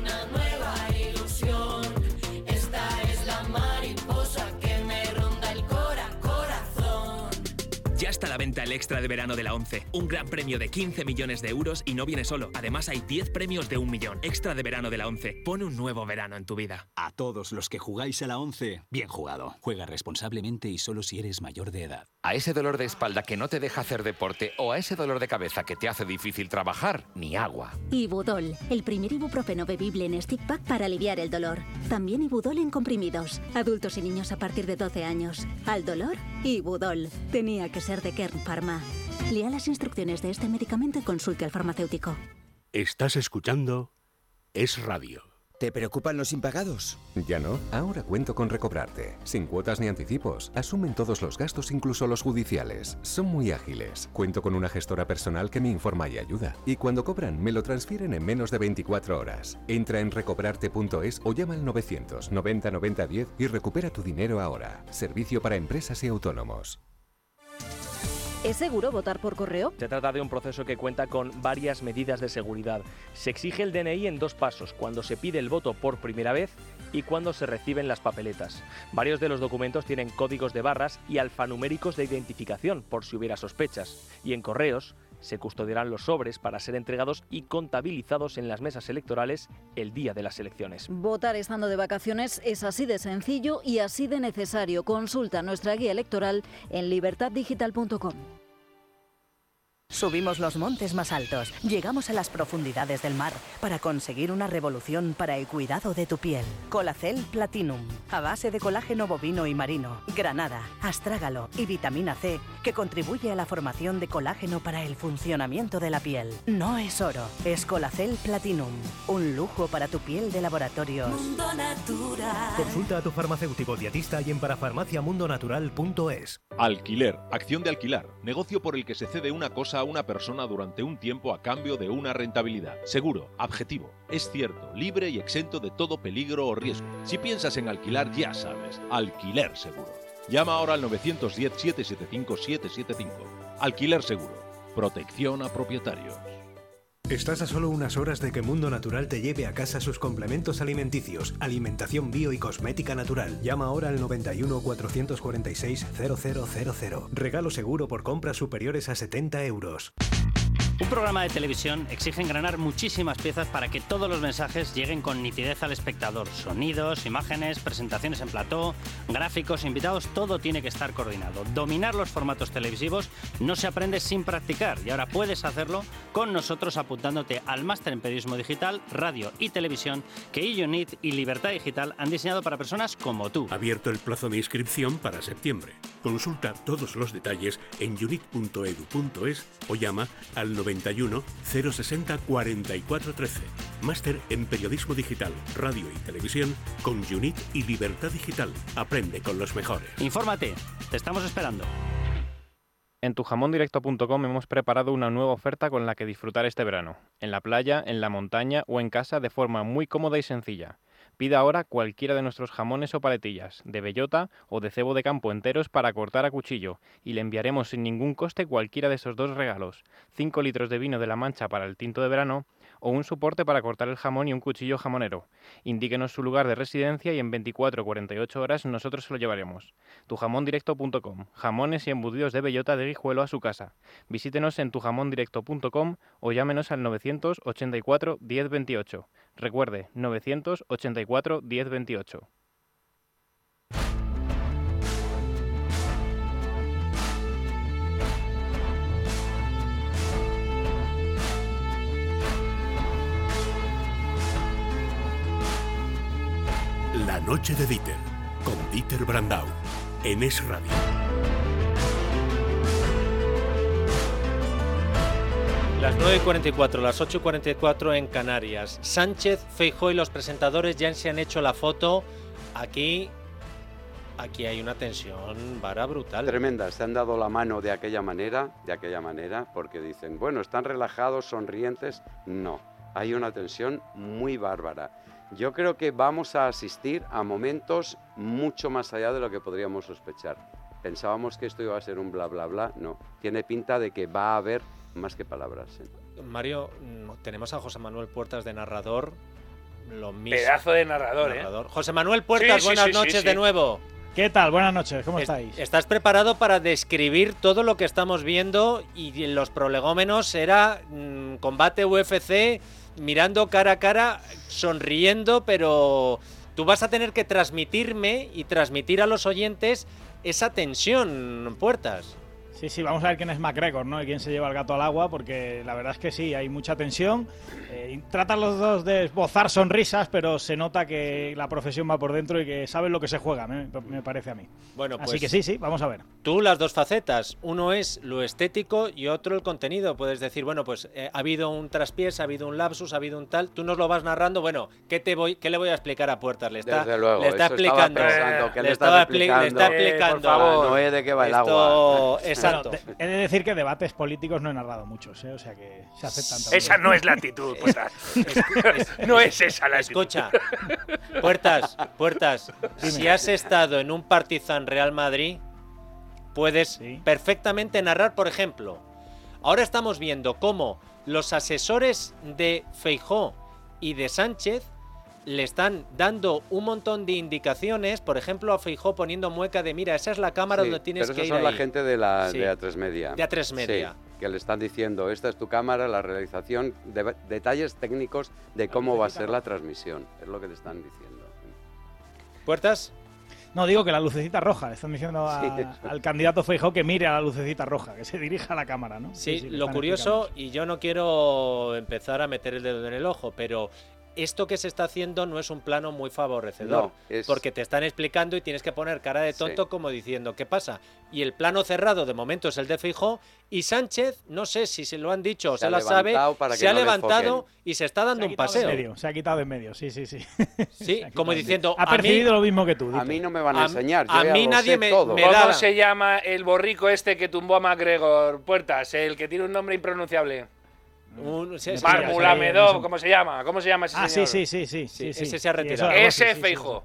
Ya está a la venta el extra de verano de la 11. Un gran premio de 15 millones de euros y no viene solo. Además hay 10 premios de un millón. Extra de verano de la 11. Pone un nuevo verano en tu vida. A todos los que jugáis a la 11, bien jugado. Juega responsablemente y solo si eres mayor de edad. A ese dolor de espalda que no te deja hacer deporte o a ese dolor de cabeza que te hace difícil trabajar, ni agua. Ibudol, el primer ibuprofeno bebible en stick pack para aliviar el dolor. También Ibudol en comprimidos. Adultos y niños a partir de 12 años. Al dolor, Ibudol. Tenía que ser de Kern Pharma. Lea las instrucciones de este medicamento y consulte al farmacéutico. Estás escuchando Es Radio. ¿Te preocupan los impagados? Ya no. Ahora cuento con Recobrarte. Sin cuotas ni anticipos. Asumen todos los gastos, incluso los judiciales. Son muy ágiles. Cuento con una gestora personal que me informa y ayuda. Y cuando cobran, me lo transfieren en menos de 24 horas. Entra en recobrarte.es o llama al 990 90 10 y recupera tu dinero ahora. Servicio para empresas y autónomos. ¿Es seguro votar por correo? Se trata de un proceso que cuenta con varias medidas de seguridad. Se exige el DNI en dos pasos, cuando se pide el voto por primera vez y cuando se reciben las papeletas. Varios de los documentos tienen códigos de barras y alfanuméricos de identificación, por si hubiera sospechas. Y en correos se custodiarán los sobres para ser entregados y contabilizados en las mesas electorales el día de las elecciones. Votar estando de vacaciones es así de sencillo y así de necesario. Consulta nuestra guía electoral en libertaddigital.com. Subimos los montes más altos, llegamos a las profundidades del mar para conseguir una revolución para el cuidado de tu piel. Colacel Platinum, a base de colágeno bovino y marino, granada, astrágalo y vitamina C, que contribuye a la formación de colágeno para el funcionamiento de la piel. No es oro, es Colacel Platinum, un lujo para tu piel de laboratorio. Mundo Natural. Consulta a tu farmacéutico dietista y en parafarmaciamundonatural.es. Alquiler, acción de alquilar, negocio por el que se cede una cosa a una persona durante un tiempo a cambio de una rentabilidad. Seguro, objetivo, es cierto, libre y exento de todo peligro o riesgo. Si piensas en alquilar, ya sabes, alquiler seguro. Llama ahora al 910-775-775. Alquiler seguro, protección a propietarios. Estás a solo unas horas de que Mundo Natural te lleve a casa sus complementos alimenticios, alimentación bio y cosmética natural. Llama ahora al 91 446 0000. Regalo seguro por compras superiores a 70 euros. Un programa de televisión exige engranar muchísimas piezas para que todos los mensajes lleguen con nitidez al espectador. Sonidos, imágenes, presentaciones en plató, gráficos, invitados, todo tiene que estar coordinado. Dominar los formatos televisivos no se aprende sin practicar y ahora puedes hacerlo con nosotros apuntándote al máster en periodismo digital, radio y televisión que iUnit y Libertad Digital han diseñado para personas como tú. Abierto el plazo de inscripción para septiembre. Consulta todos los detalles en unit.edu.es o llama al 91 060 4413. Máster en periodismo digital, radio y televisión con Unit y Libertad Digital. Aprende con los mejores. Infórmate, te estamos esperando. En tujamondirecto.com hemos preparado una nueva oferta con la que disfrutar este verano, en la playa, en la montaña o en casa de forma muy cómoda y sencilla. Pida ahora cualquiera de nuestros jamones o paletillas, de bellota o de cebo de campo enteros para cortar a cuchillo, y le enviaremos sin ningún coste cualquiera de esos dos regalos, 5 litros de vino de la mancha para el tinto de verano o un soporte para cortar el jamón y un cuchillo jamonero. Indíquenos su lugar de residencia y en 24 o 48 horas nosotros se lo llevaremos. Tujamondirecto.com, jamones y embutidos de bellota de guijuelo a su casa. Visítenos en tujamondirecto.com o llámenos al 984 1028. Recuerde, 984 1028. La noche de Dieter, con Dieter Brandau, en Es Radio. Las 9.44, las 8.44 en Canarias. Sánchez, Feijóo y los presentadores ya se han hecho la foto. Aquí, aquí hay una tensión vara brutal. Tremenda, se han dado la mano de aquella manera, de aquella manera, porque dicen, bueno, están relajados, sonrientes. No, hay una tensión muy bárbara. Yo creo que vamos a asistir a momentos mucho más allá de lo que podríamos sospechar. Pensábamos que esto iba a ser un bla bla bla, no. Tiene pinta de que va a haber más que palabras. ¿eh? Mario, tenemos a José Manuel Puertas de narrador. Lo mismo. Pedazo de narrador, ¿eh? José Manuel Puertas, Sí, sí, buenas sí, sí, noches sí. de nuevo. ¿Qué tal? Buenas noches, ¿cómo Es- estáis? ¿Estás preparado para describir todo lo que estamos viendo? Y en los prolegómenos era mm, combate UFC, mirando cara a cara, sonriendo, pero tú vas a tener que transmitirme y transmitir a los oyentes esa tensión, Puertas. Sí, sí, vamos a ver quién es McGregor, ¿no? Y quién se lleva el gato al agua, porque la verdad es que sí, hay mucha tensión. Eh, y tratan los dos de esbozar sonrisas, pero se nota que la profesión va por dentro y que saben lo que se juega, me, me parece a mí. Bueno, Así pues- que sí, sí, vamos a ver. Tú las dos facetas, uno es lo estético y otro el contenido. Puedes decir, bueno, pues eh, ha habido un traspiés, ha habido un lapsus, ha habido un tal. Tú nos lo vas narrando. Bueno, ¿qué te voy, qué le voy a explicar a Puertas? Le está, Desde luego, le está explicando. pensando, ¿qué le estaba estaba expli- le está explicando? Eh, explicando. por favor. A Noé de qué va el agua. De- he de decir que debates políticos no he narrado muchos, ¿eh? o sea que se aceptan también. Esa no es la actitud, Puertas. no es esa la actitud. Escucha, Puertas, Puertas, si has estado en un Partizan Real Madrid, puedes perfectamente narrar, por ejemplo, ahora estamos viendo cómo los asesores de Feijó y de Sánchez le están dando un montón de indicaciones, por ejemplo, a Feijó poniendo mueca de mira, esa es la cámara Sí, donde tienes pero que esos ir son ahí". la gente de la Sí. de A3 Media. De A3 Media. Sí, que le están diciendo, esta es tu cámara, la realización, de- detalles técnicos de cómo va a ser la transmisión. Es lo que te están diciendo. ¿Puertas? No, digo que la lucecita roja, le están diciendo a- Sí, eso. al candidato Feijó que mire a la lucecita roja, que se dirija a la cámara, ¿no? Sí, le lo curioso, y yo no quiero empezar a meter el dedo en el ojo, pero esto que se está haciendo no es un plano muy favorecedor. No, es- Porque te están explicando y tienes que poner cara de tonto como diciendo, ¿qué pasa? Y el plano cerrado de momento es el de Feijó y Sánchez, no sé si se lo han dicho o Se se, la sabe, se ha no levantado y se está dando Se un paseo. medio, se ha quitado de en medio, sí, sí, sí. Sí, como diciendo, Ha a mí- percibido lo mismo que tú. A mí no me van a, A- enseñar. Yo a mí nadie me- todo. me ¿Cómo da- se llama el borrico este que tumbó a MacGregor Puertas? El que tiene un nombre impronunciable. Un- sí, sí, Marmulamedov, ¿cómo se llama? ¿Cómo se llama ese Ah, sí, señor? sí, sí, sí, sí, sí. ese se ha retirado. Ese así, sí, sí, Feijo.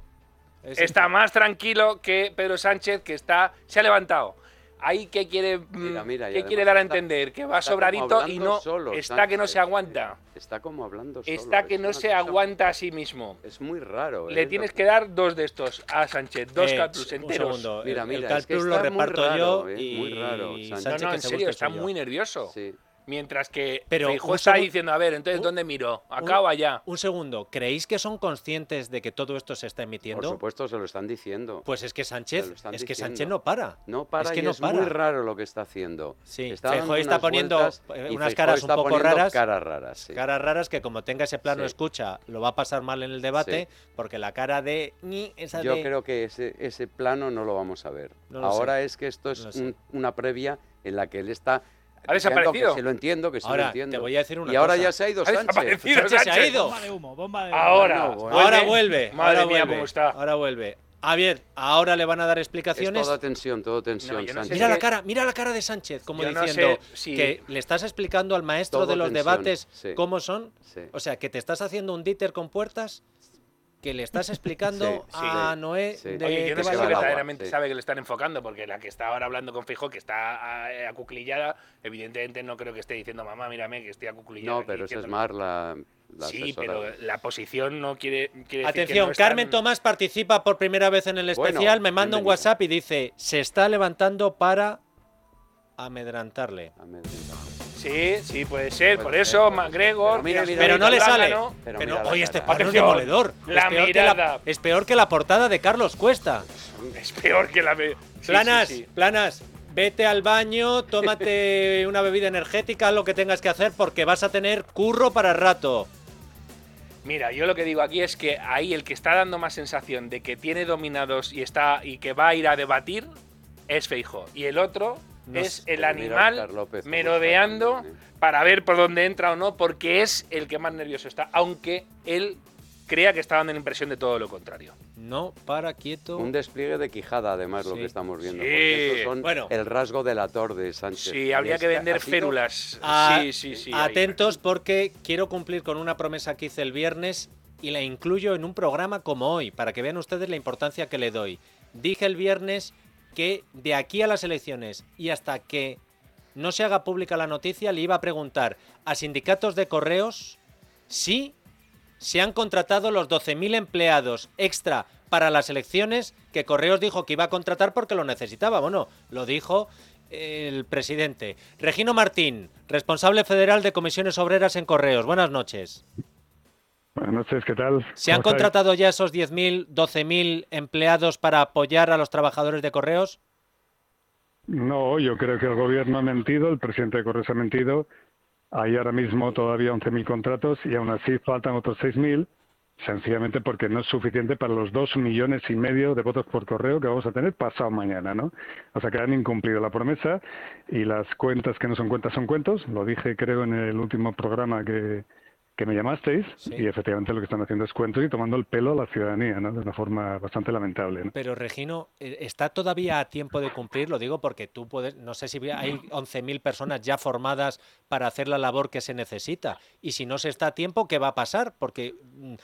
Está más tranquilo que Pedro Sánchez, que está se ha levantado. Ahí que quiere, mm, Mira, mira, ¿qué quiere dar a entender que va sobradito y no solo, está que no se aguanta. Está como hablando solo. Está que es no se aguanta a sí mismo. Es muy raro. Le ¿eh? tienes que dar dos de estos a Sánchez, dos Eh, Calplus un enteros. segundo, Mira, el- mira, el es que Calplus lo reparto raro, yo ¿eh? y Muy raro, Sánchez. No, no, en se serio, está muy nervioso. Sí. Mientras que Pero Feijóo un está segun- diciendo, a ver, entonces, un- ¿dónde miro? ¿Acá o allá? Un segundo, ¿creéis que son conscientes de que todo esto se está Por emitiendo? supuesto, se lo están diciendo. Pues es que Sánchez, es que. Sánchez no para. No para es que y no es para. muy raro lo que está haciendo. Sí, está Feijóo está unas poniendo eh, unas Feijóo caras un poco raras. Caras raras, sí. Caras raras que como tenga ese plano Sí. escucha, lo va a pasar mal en el debate, porque la cara de esa Yo de creo que ese, ese plano no lo vamos a ver. No Ahora sé. es que esto es No un- una previa en la que él está... ¿Ha desaparecido? Que se lo entiendo, que se Ahora, lo entiendo. te voy a decir una y ahora ya se ha ido Ha Sánchez. desaparecido Sánchez se ha ido. Bomba de humo, bomba de humo. Ahora, No, bueno. Ahora vuelve. Madre ahora mía, vuelve, cómo está. Ahora vuelve. A ver, ahora le van a dar Es explicaciones. toda tensión, todo tensión, No, sé. Mira Es la cara, mira la cara de Sánchez, como Yo no diciendo sé si- que le estás explicando al maestro Todo de los tensión, debates sí. cómo son. Sí. O sea, que te estás haciendo un díter con puertas, que le estás explicando Sí, sí. a Noé Sí. de Oye, yo qué no sé si verdaderamente sí. sabe que le están enfocando, porque la que está ahora hablando con Fijo, que está eh, acuclillada, evidentemente no creo que esté diciendo, mamá, mírame, que estoy acuclillada. No, aquí", pero esa es diciendo- más la, la Sí, asesora. pero la posición no quiere, quiere decir que Atención, no están- Carmen Tomás participa por primera vez en el Bueno, especial, me manda un. WhatsApp y dice, se está levantando para amedrantarle. Sí, sí, puede ser. Puede Por eso. McGregor. Pero mira, que es mira, Pero no le sale. plátano, Pero Pero, mira la oye, este plano es demoledor. la es, peor que mirada. es peor que la portada de Carlos Cuesta. Es peor que la. Sí, planas, sí, sí. planas. Vete al baño, tómate una bebida energética, lo que tengas que hacer, porque vas a tener curro para rato. Mira, yo lo que digo aquí es que ahí el que está dando más sensación de que tiene dominados y está y que va a ir a debatir es Feijo. Y el otro No es el animal López merodeando ¿eh? para ver por dónde entra o no, porque es el que más nervioso está, aunque él crea que está dando la impresión de todo lo contrario. No, para quieto. Un despliegue de Quijada, además, lo que estamos viendo. Sí. porque son Bueno. el rasgo delator de Sánchez. Sí, habría que vender ha sido- férulas. Ah, sí, sí, sí. ahí. Atentos porque quiero cumplir con una promesa que hice el viernes y la incluyo en un programa como hoy, para que vean ustedes la importancia que le doy. Dije el viernes que de aquí a las elecciones y hasta que no se haga pública la noticia, le iba a preguntar a sindicatos de correos si se han contratado los 12.000 empleados extra para las elecciones que Correos dijo que iba a contratar porque lo necesitaba. Bueno, lo dijo el presidente. Regino Martín, responsable federal de comisiones obreras en Correos. Buenas noches. Buenas noches, ¿qué tal? ¿Se han contratado ya esos 10.000, 12.000 empleados para apoyar a los trabajadores de Correos? No, yo creo que el gobierno ha mentido, el presidente de Correos ha mentido. Hay ahora mismo todavía 11.000 contratos y aún así faltan otros 6.000, sencillamente porque no es suficiente para los dos millones y medio de votos por correo que vamos a tener pasado mañana, ¿no? O sea que han incumplido la promesa y las cuentas que no son cuentas son cuentos. Lo dije creo en el último programa que, que me llamasteis y efectivamente lo que están haciendo es cuentos y tomando el pelo a la ciudadanía, ¿no? De una forma bastante lamentable. ¿no? Pero Regino, eh, ¿está todavía a tiempo de cumplir? Lo digo porque tú puedes, no sé si hay 11.000 personas ya formadas para hacer la labor que se necesita. Y si no se está a tiempo, ¿qué va a pasar? Porque mm,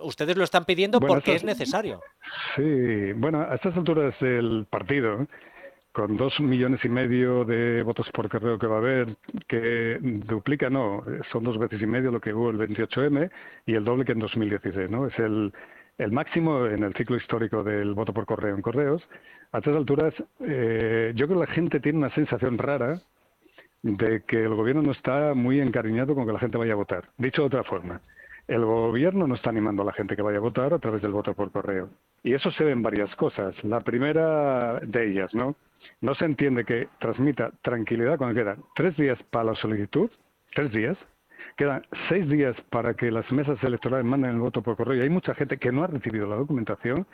ustedes lo están pidiendo Bueno, porque es necesario. Sí, bueno, a estas alturas del partido, con dos millones y medio de votos por correo que va a haber, que duplica, no, son dos veces y medio lo que hubo el 28M y el doble que en 2016, ¿no? Es el, el máximo en el ciclo histórico del voto por correo en correos. A estas alturas, eh, yo creo que la gente tiene una sensación rara de que el gobierno no está muy encariñado con que la gente vaya a votar. Dicho de otra forma, el gobierno no está animando a la gente que vaya a votar a través del voto por correo. Y eso se ve en varias cosas. La primera de ellas, ¿no? No se entiende que transmita tranquilidad cuando quedan tres días para la solicitud, tres días, Quedan seis días para que las mesas electorales manden el voto por correo y hay mucha gente que no ha recibido la documentación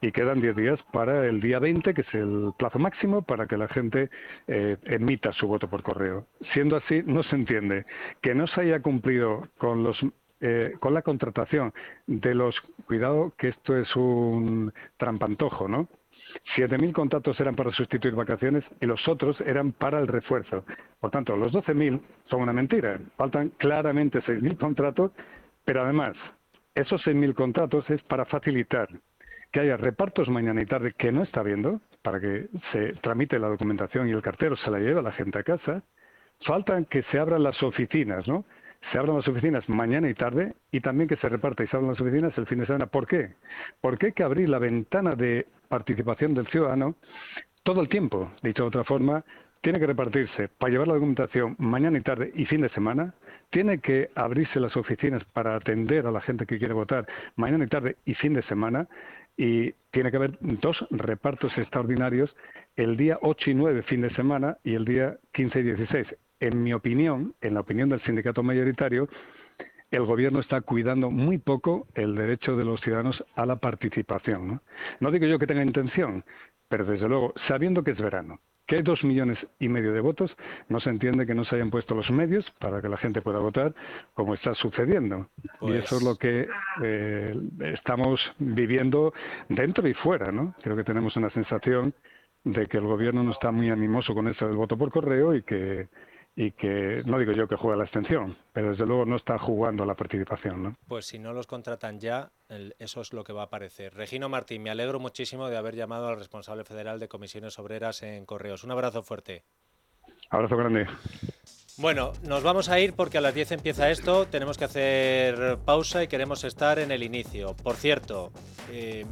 y quedan 10 días para el día 20, que es el plazo máximo para que la gente eh, emita su voto por correo. Siendo así, no se entiende que no se haya cumplido con los eh, con la contratación de los cuidado que esto es un trampantojo, ¿no? 7.000 contratos eran para sustituir vacaciones y los otros eran para el refuerzo. Por tanto, los 12.000 son una mentira. Faltan claramente 6.000 contratos, pero además, esos 6.000 contratos es para facilitar que haya repartos mañana y tarde que no está viendo, para que se tramite la documentación y el cartero se la lleve a la gente a casa. Faltan que se abran las oficinas, ¿no? Se abran las oficinas mañana y tarde y también que se reparta y se abran las oficinas el fin de semana. ¿Por qué? Porque hay que abrir la ventana de participación del ciudadano todo el tiempo. Dicho de otra forma, tiene que repartirse para llevar la documentación mañana y tarde y fin de semana, tiene que abrirse las oficinas para atender a la gente que quiere votar mañana y tarde y fin de semana, y tiene que haber dos repartos extraordinarios el día 8 y 9 fin de semana y el día 15 y 16. En mi opinión, en la opinión del sindicato mayoritario, el gobierno está cuidando muy poco el derecho de los ciudadanos a la participación. ¿no? no digo yo que tenga intención, pero desde luego, sabiendo que es verano, que hay dos millones y medio de votos, no se entiende que no se hayan puesto los medios para que la gente pueda votar, como está sucediendo. Y eso es lo que eh, estamos viviendo dentro y fuera, ¿no? Creo que tenemos una sensación de que el gobierno no está muy animoso con eso del voto por correo y que y que no digo yo que juega la extensión, pero desde luego no está jugando a la participación. ¿no? Pues si no los contratan ya, el- eso es lo que va a aparecer. Regino Martín, me alegro muchísimo de haber llamado al responsable federal de comisiones obreras en Correos. Un abrazo fuerte. Abrazo grande. Bueno, nos vamos a ir porque a las 10 empieza esto, tenemos que hacer pausa y queremos estar en el inicio. Por cierto, eh,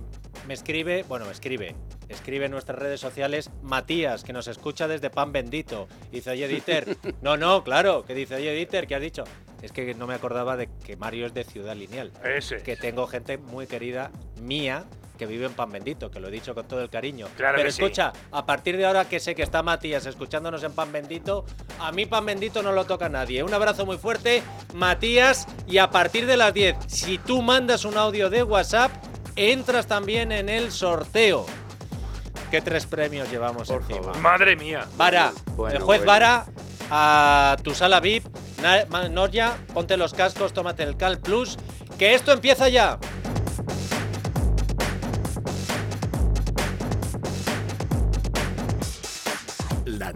me escribe, bueno, me escribe, escribe en nuestras redes sociales Matías, que nos escucha desde Pan Bendito. Dice, oye, Dieter, no, no, claro, que dice, oye, Dieter, ¿qué has dicho? Es que no me acordaba de que Mario es de Ciudad Lineal. Ese. Que tengo gente muy querida mía que vive en Pan Bendito, que lo he dicho con todo el cariño. Claro Pero que sí. escucha, a partir de ahora que sé que está Matías escuchándonos en Pan Bendito, a mí Pan Bendito no lo toca nadie. Un abrazo muy fuerte, Matías, y a partir de las 10, si tú mandas un audio de WhatsApp, entras también en el sorteo. ¿Qué tres premios llevamos encima? Madre mía. Vara, Bueno, el juez bueno. Vara, a tu sala VIP, Norja, ponte los cascos, tómate el Cal Plus, que esto empieza ya.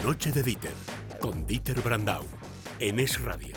Noche de Dieter, con Dieter Brandau, en Es Radio.